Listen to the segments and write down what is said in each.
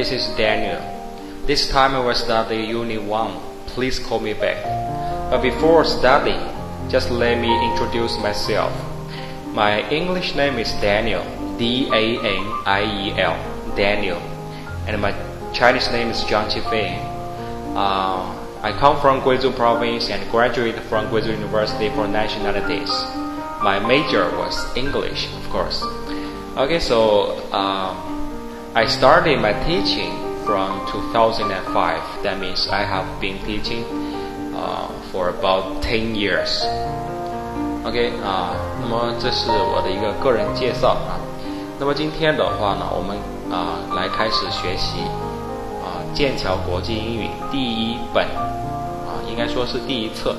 this is Daniel. This time I will study Unit 1. Please call me back. But before studying, just let me introduce myself. My English name is Daniel, D A N I E L, Daniel, and my Chinese name is Zhang Qifei. Uh, I come from Guizhou province and graduated from Guizhou University for nationalities. My major was English, of course. Okay, so um, I started my teaching from 2005. That means I have been teaching uh, for about 10 years. OK 啊，那么这是我的一个个人介绍啊。那么今天的话呢，我们啊来开始学习啊剑桥国际英语第一本啊，应该说是第一册，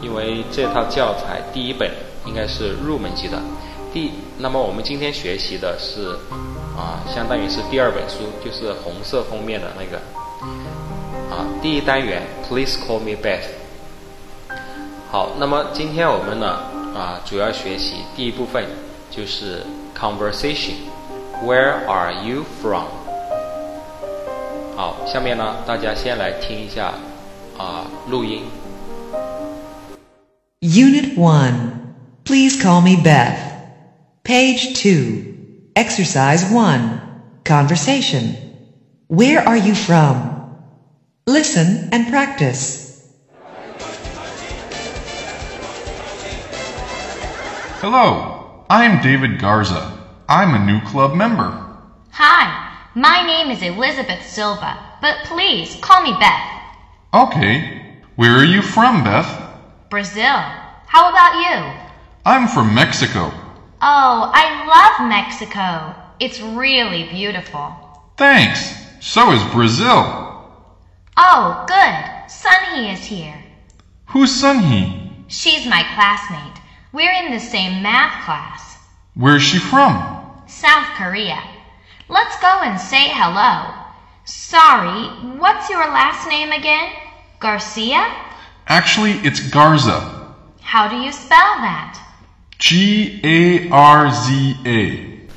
因为这套教材第一本应该是入门级的。第，那么我们今天学习的是啊，相当于是第二本书，就是红色封面的那个啊，第一单元，Please call me Beth。好，那么今天我们呢？啊，主要学习第一部分就是 conversation。Where are you from？好，下面呢，大家先来听一下啊录音。Unit One. Please call me Beth. Page two. Exercise one. Conversation. Where are you from? Listen and practice. Hello, I'm David Garza. I'm a new club member. Hi, my name is Elizabeth Silva, but please call me Beth. Okay, where are you from, Beth? Brazil. How about you? I'm from Mexico. Oh, I love Mexico. It's really beautiful. Thanks. So is Brazil. Oh, good. Sunhee is here. Who's Sunhee? She's my classmate. We're in the same math class. Where's she from? South Korea. Let's go and say hello. Sorry, what's your last name again? Garcia? Actually, it's Garza. How do you spell that? G A R Z A.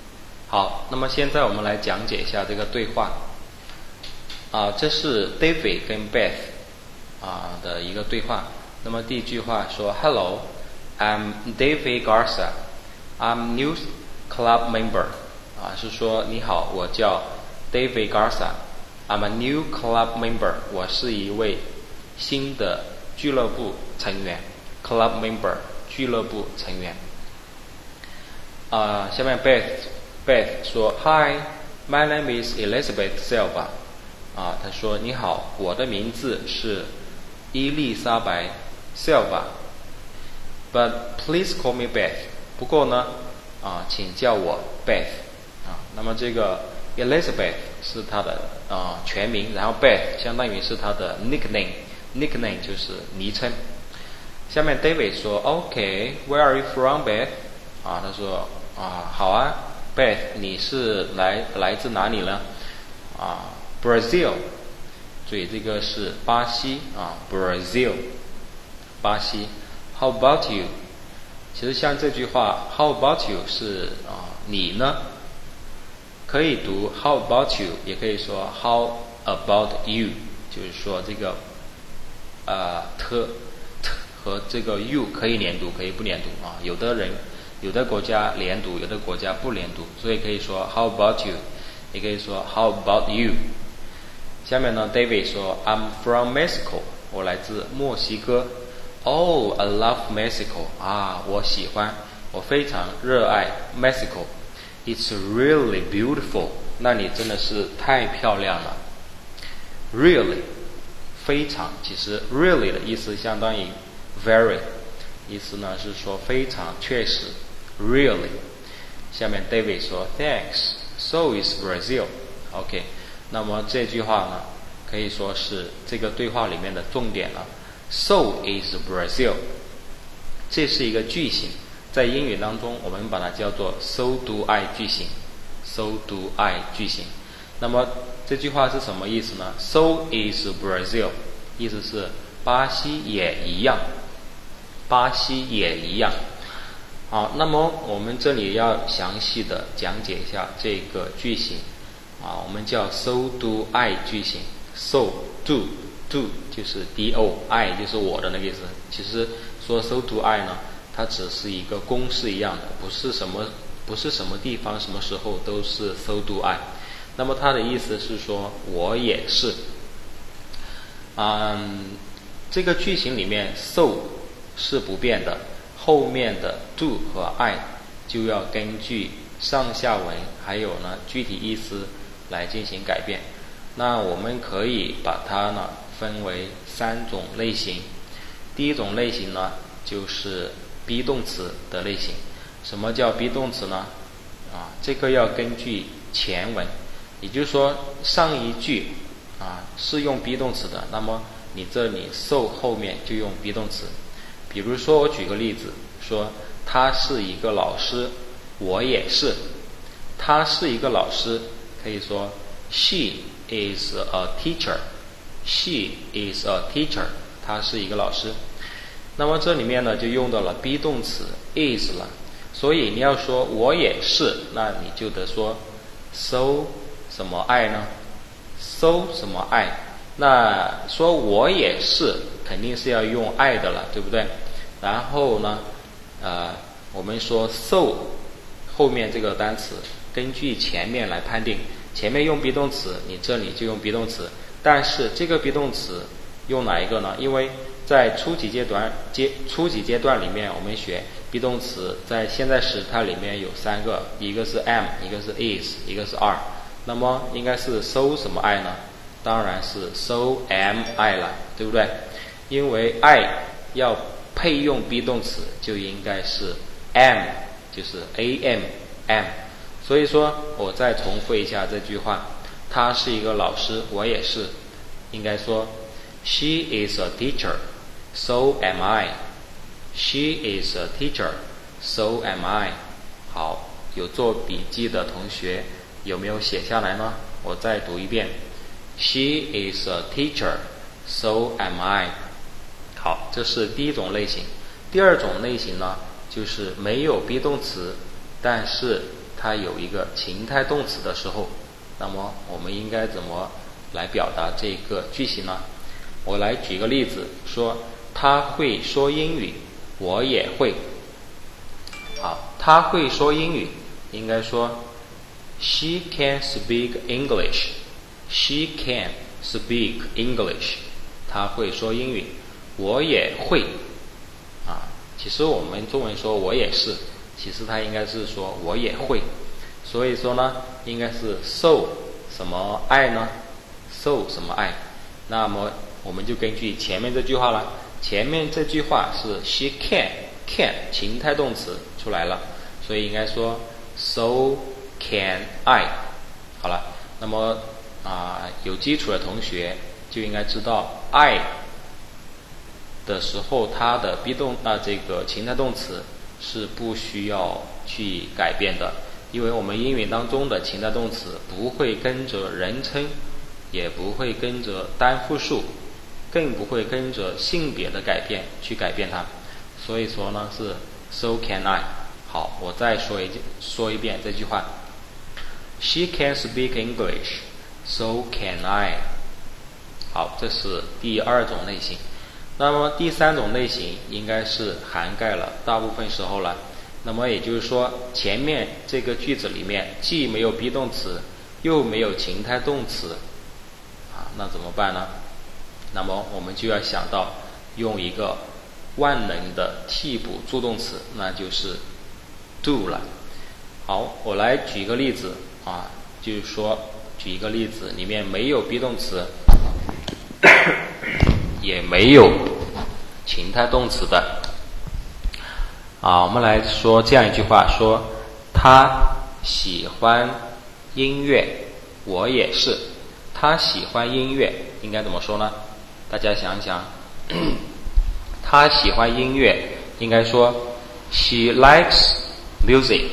好，那么现在我们来讲解一下这个对话。啊，这是 David 跟 Beth 啊的一个对话。那么第一句话说：“Hello, I'm David Garza. I'm new club member.” 啊，是说你好，我叫 David Garza. I'm a new club member. 我是一位新的俱乐部成员。Club member 俱乐部成员。啊，下面 Beth Beth 说：“Hi, my name is Elizabeth Silva。”啊，他说：“你好，我的名字是伊丽莎白 Silva。But please call me Beth。不过呢，啊，请叫我 Beth。啊，那么这个 Elizabeth 是她的啊全名，然后 Beth 相当于是她的 nickname，nickname 就是昵称。下面 David 说：“OK，Where are you from, Beth？” 啊，他说：“啊，好啊，Beth，你是来来自哪里呢？”啊，Brazil，所以这个是巴西啊，Brazil，巴西。How about you？其实像这句话，How about you 是啊，你呢？可以读 How about you，也可以说 How about you，就是说这个呃 t t 和这个 you 可以连读，可以不连读啊。有的人有的国家连读，有的国家不连读，所以可以说 How about you，也可以说 How about you。下面呢，David 说 I'm from Mexico，我来自墨西哥。Oh, I love Mexico 啊，我喜欢，我非常热爱 Mexico。It's really beautiful，那里真的是太漂亮了。Really，非常，其实 really 的意思相当于 very，意思呢是说非常确实。Really，下面 David 说 Thanks，so is Brazil。OK，那么这句话呢可以说是这个对话里面的重点了。So is Brazil，这是一个句型。在英语当中，我们把它叫做 “so do I” 句型，“so do I” 句型。那么这句话是什么意思呢？“So is Brazil”，意思是巴西也一样，巴西也一样。好，那么我们这里要详细的讲解一下这个句型啊，我们叫 so do I 句型，so do do 就是 d o I 就是我的那个意思。其实说 so do I 呢，它只是一个公式一样的，不是什么不是什么地方什么时候都是 so do I。那么它的意思是说我也是。嗯，这个句型里面 so 是不变的，后面的 do 和 I 就要根据上下文还有呢具体意思来进行改变。那我们可以把它呢分为三种类型。第一种类型呢就是 be 动词的类型。什么叫 be 动词呢？啊，这个要根据前文，也就是说上一句。啊，是用 be 动词的，那么你这里 so 后面就用 be 动词。比如说，我举个例子，说他是一个老师，我也是。他是一个老师，可以说 she is a teacher。she is a teacher，他是一个老师。那么这里面呢，就用到了 be 动词 is 了。所以你要说我也是，那你就得说 so 什么爱呢？so 什么爱？那说我也是，肯定是要用爱的了，对不对？然后呢，呃，我们说 so 后面这个单词，根据前面来判定，前面用 be 动词，你这里就用 be 动词。但是这个 be 动词用哪一个呢？因为在初级阶段阶初级阶段里面，我们学 be 动词，在现在时态里面有三个，一个是 am，一个是 is，一个是 are。那么应该是 so 什么 i 呢？当然是 so am I 了，对不对？因为 I 要配用 be 动词，就应该是 am，就是 am am。所以说我再重复一下这句话：他是一个老师，我也是。应该说 She is a teacher, so am I. She is a teacher, so am I. 好，有做笔记的同学。有没有写下来呢？我再读一遍。She is a teacher, so am I。好，这是第一种类型。第二种类型呢，就是没有 be 动词，但是它有一个情态动词的时候，那么我们应该怎么来表达这个句型呢？我来举个例子，说他会说英语，我也会。好，他会说英语，应该说。She can speak English. She can speak English. 她会说英语。我也会。啊，其实我们中文说我也是，其实它应该是说我也会。所以说呢，应该是 so 什么爱呢？so 什么爱？那么我们就根据前面这句话了。前面这句话是 she can can 情态动词出来了，所以应该说 so。Can I？好了，那么啊，有基础的同学就应该知道，I 的时候它的 be 动啊这个情态动词是不需要去改变的，因为我们英语当中的情态动词不会跟着人称，也不会跟着单复数，更不会跟着性别的改变去改变它，所以说呢是 So can I？好，我再说一句说一遍这句话。She can speak English, so can I. 好，这是第二种类型。那么第三种类型应该是涵盖了大部分时候了。那么也就是说，前面这个句子里面既没有 be 动词，又没有情态动词，啊，那怎么办呢？那么我们就要想到用一个万能的替补助动词，那就是 do 了。好，我来举一个例子。啊，就是说，举一个例子，里面没有 be 动词，也没有情态动词的。啊，我们来说这样一句话：说他喜欢音乐，我也是。他喜欢音乐，应该怎么说呢？大家想一想，他喜欢音乐，应该说 she likes music。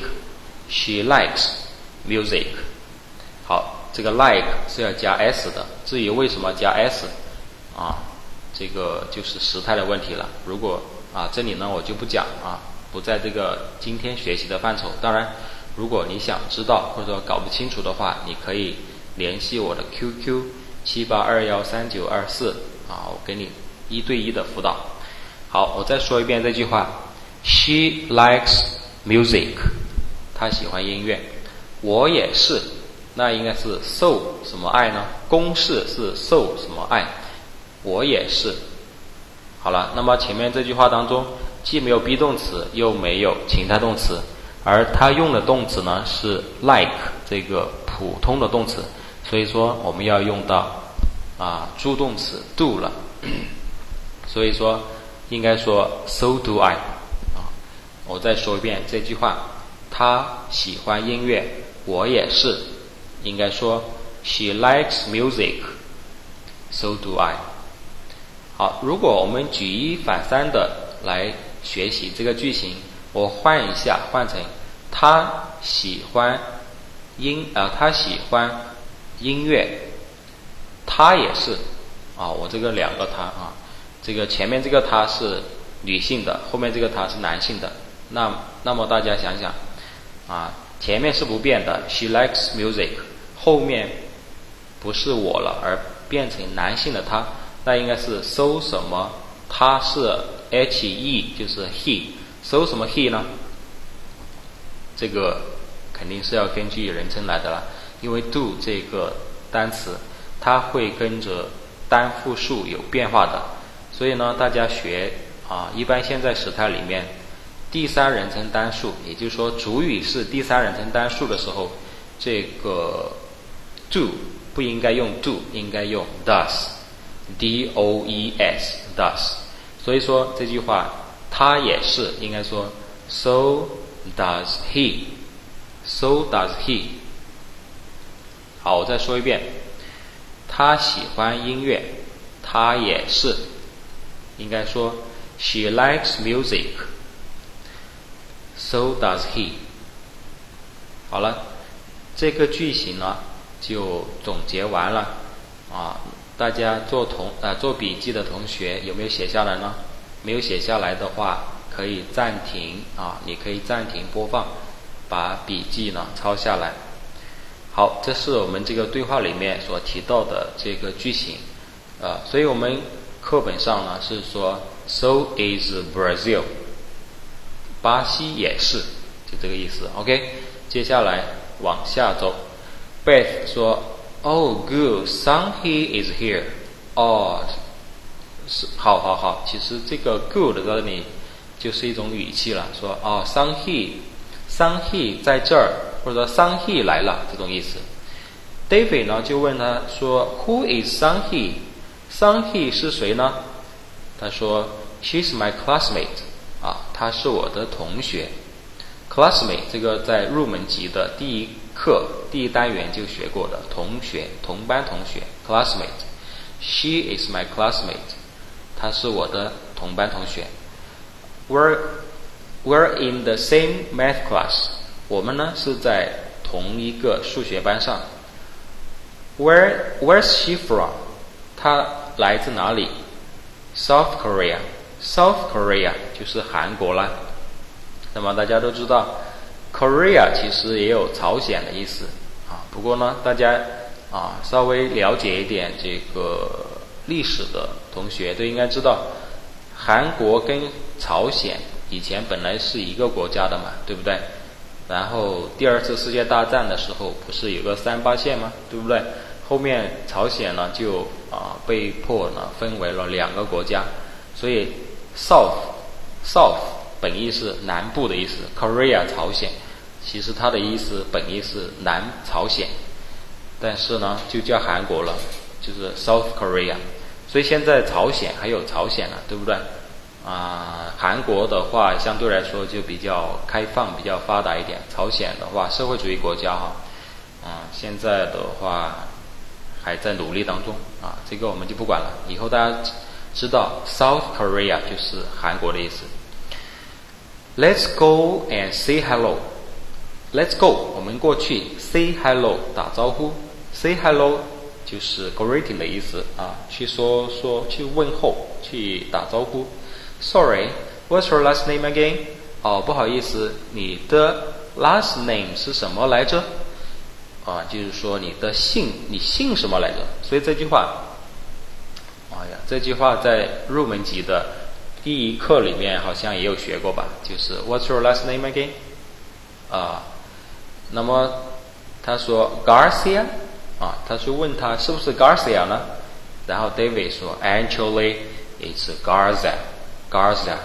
she likes。Music，好，这个 like 是要加 s 的。至于为什么加 s，啊，这个就是时态的问题了。如果啊，这里呢我就不讲啊，不在这个今天学习的范畴。当然，如果你想知道或者说搞不清楚的话，你可以联系我的 QQ 七八二幺三九二四啊，我给你一对一的辅导。好，我再说一遍这句话：She likes music，她喜欢音乐。我也是，那应该是受什么爱呢？公式是受什么爱？我也是。好了，那么前面这句话当中既没有 be 动词，又没有情态动词，而它用的动词呢是 like 这个普通的动词，所以说我们要用到啊助动词 do 了。所以说应该说 so do I 啊。我再说一遍这句话：他喜欢音乐，我也是。应该说 she likes music，so do I。好，如果我们举一反三的来学习这个句型，我换一下，换成他喜欢音啊，他喜欢音乐，他也是啊，我这个两个他啊，这个前面这个他是女性的，后面这个他是男性的，那那么大家想想啊，前面是不变的，she likes music，后面不是我了，而变成男性的他。那应该是搜什么？它是 H E，就是 he，搜什么 he 呢？这个肯定是要根据人称来的了，因为 do 这个单词它会跟着单复数有变化的，所以呢，大家学啊，一般现在时态里面第三人称单数，也就是说主语是第三人称单数的时候，这个 do 不应该用 do，应该用 does。D O E S does，所以说这句话他也是应该说 So does he，So does he。好，我再说一遍，他喜欢音乐，他也是应该说 She likes music，So does he。好了，这个句型呢就总结完了啊。大家做同啊做笔记的同学有没有写下来呢？没有写下来的话，可以暂停啊，你可以暂停播放，把笔记呢抄下来。好，这是我们这个对话里面所提到的这个句型啊，所以我们课本上呢是说，So is Brazil，巴西也是，就这个意思。OK，接下来往下走，Beth 说。Oh, good. Sun He is here. 哦，是好好好。其实这个 good 在这里就是一种语气了，说哦，Sun He，Sun He 在这儿，或者说 Sun He 来了这种意思。David 呢就问他说，Who is Sun He？Sun He 是谁呢？他说，She's my classmate. 啊，她是我的同学。Classmate 这个在入门级的第一。课第一单元就学过的同学，同班同学，classmate。She is my classmate。她是我的同班同学。We're we're in the same math class。我们呢是在同一个数学班上。Where Where's she from？她来自哪里？South Korea。South Korea 就是韩国啦。那么大家都知道。Korea 其实也有朝鲜的意思啊，不过呢，大家啊稍微了解一点这个历史的同学都应该知道，韩国跟朝鲜以前本来是一个国家的嘛，对不对？然后第二次世界大战的时候不是有个三八线吗？对不对？后面朝鲜呢就啊被迫呢分为了两个国家，所以 South South 本意是南部的意思，Korea 朝鲜。其实它的意思本意是南朝鲜，但是呢就叫韩国了，就是 South Korea。所以现在朝鲜还有朝鲜了，对不对？啊，韩国的话相对来说就比较开放、比较发达一点。朝鲜的话，社会主义国家哈，啊，现在的话还在努力当中啊，这个我们就不管了。以后大家知道 South Korea 就是韩国的意思。Let's go and say hello. Let's go，我们过去 say hello 打招呼，say hello 就是 greeting 的意思啊，去说说去问候，去打招呼。Sorry，what's your last name again？哦，不好意思，你的 last name 是什么来着啊，就是说你的姓，你姓什么来着？所以这句话，哎呀，这句话在入门级的第一课里面好像也有学过吧？就是 What's your last name again？啊，那么他说 Garcia，啊，他就问他是不是 Garcia 呢？然后 David 说 Actually it's Garza，Garza。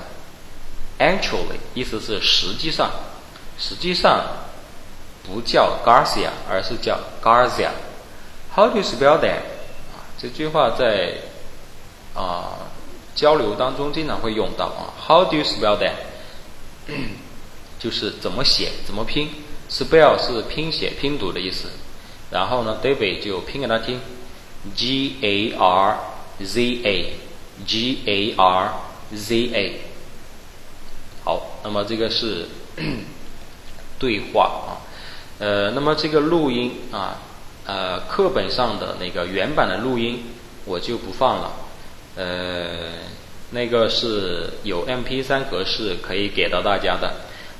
Actually 意思是实际上，实际上。不叫 Garcia，而是叫 Garcia。How do you spell that？啊，这句话在啊交流当中经常会用到啊。How do you spell that？就是怎么写，怎么拼。Spell 是拼写、拼读的意思。然后呢，David 就拼给他听，G A R Z A，G A R Z A。好，那么这个是 对话啊。呃，那么这个录音啊，呃，课本上的那个原版的录音我就不放了，呃，那个是有 MP3 格式可以给到大家的。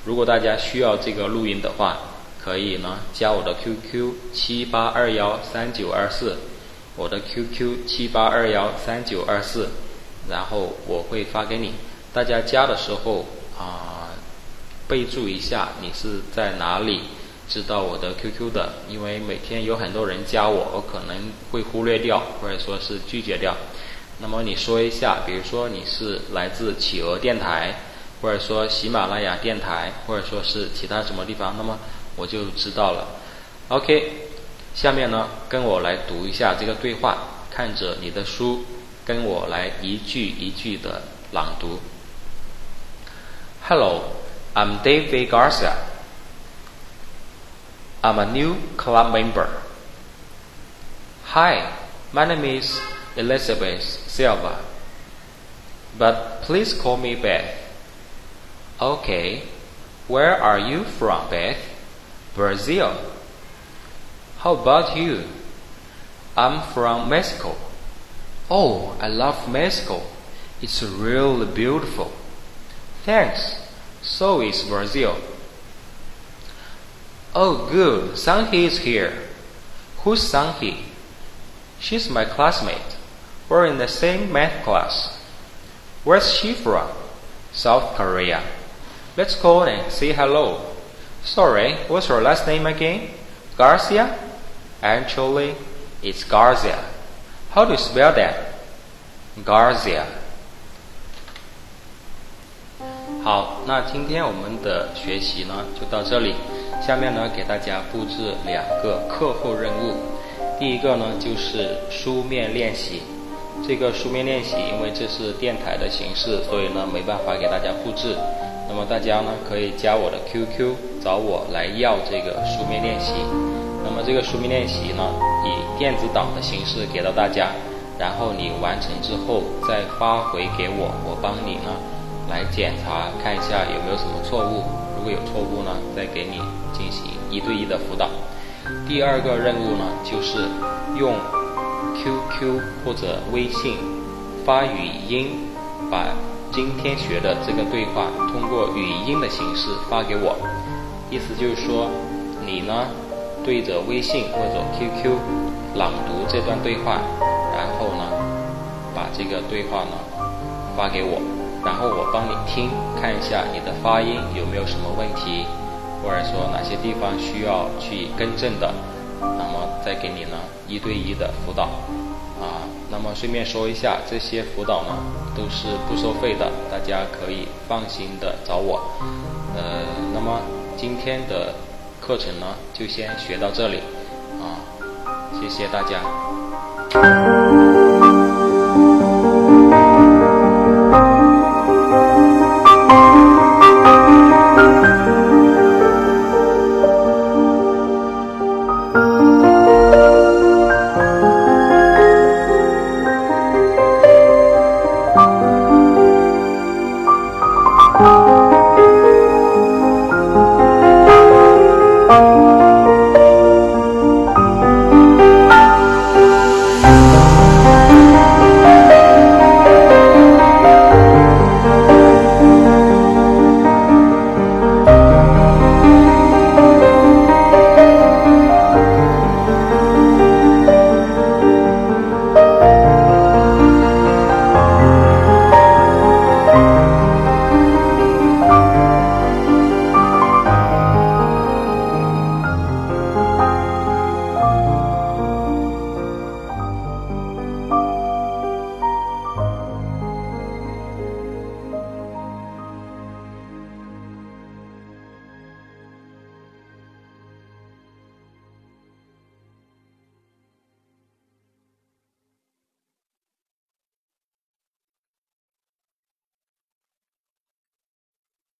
如果大家需要这个录音的话，可以呢加我的 QQ 七八二幺三九二四，我的 QQ 七八二幺三九二四，然后我会发给你。大家加的时候啊，备注一下你是在哪里。知道我的 QQ 的，因为每天有很多人加我，我可能会忽略掉，或者说是拒绝掉。那么你说一下，比如说你是来自企鹅电台，或者说喜马拉雅电台，或者说是其他什么地方，那么我就知道了。OK，下面呢，跟我来读一下这个对话，看着你的书，跟我来一句一句的朗读。Hello，I'm David Garcia。I'm a new club member. Hi, my name is Elizabeth Silva. But please call me Beth. Okay, where are you from, Beth? Brazil. How about you? I'm from Mexico. Oh, I love Mexico. It's really beautiful. Thanks. So is Brazil. Oh, good. Sanghi is here. Who's Sanghi? She's my classmate We're in the same math class. Where's she from? South Korea. Let's go and say hello. Sorry, what's your last name again? Garcia? Actually, it's Garcia. How do you spell that? Garcia. 好，那今天我们的学习呢，就到这里。下面呢，给大家布置两个课后任务。第一个呢，就是书面练习。 这个书面练习，因为这是电台的形式，所以呢，没办法给大家复制。那么大家呢，可以加我的 QQ 找我来要这个书面练习。那么这个书面练习呢，以电子档的形式给到大家，然后你完成之后再发回给我，我帮你呢来检查看一下有没有什么错误。如果有错误呢，再给你进行一对一的辅导。第二个任务呢，就是用 QQ 或者微信发语音，把今天学的这个对话通过语音的形式发给我。意思就是说，你呢对着微信或者 QQ 朗读这段对话，然后呢把这个对话呢发给我。然后我帮你听，看一下你的发音有没有什么问题，或者说哪些地方需要去更正的，再给你呢一对一的辅导，啊，那么顺便说一下，这些辅导呢都是不收费的，大家可以放心的找我，呃，那么今天的课程呢就先学到这里，啊，谢谢大家。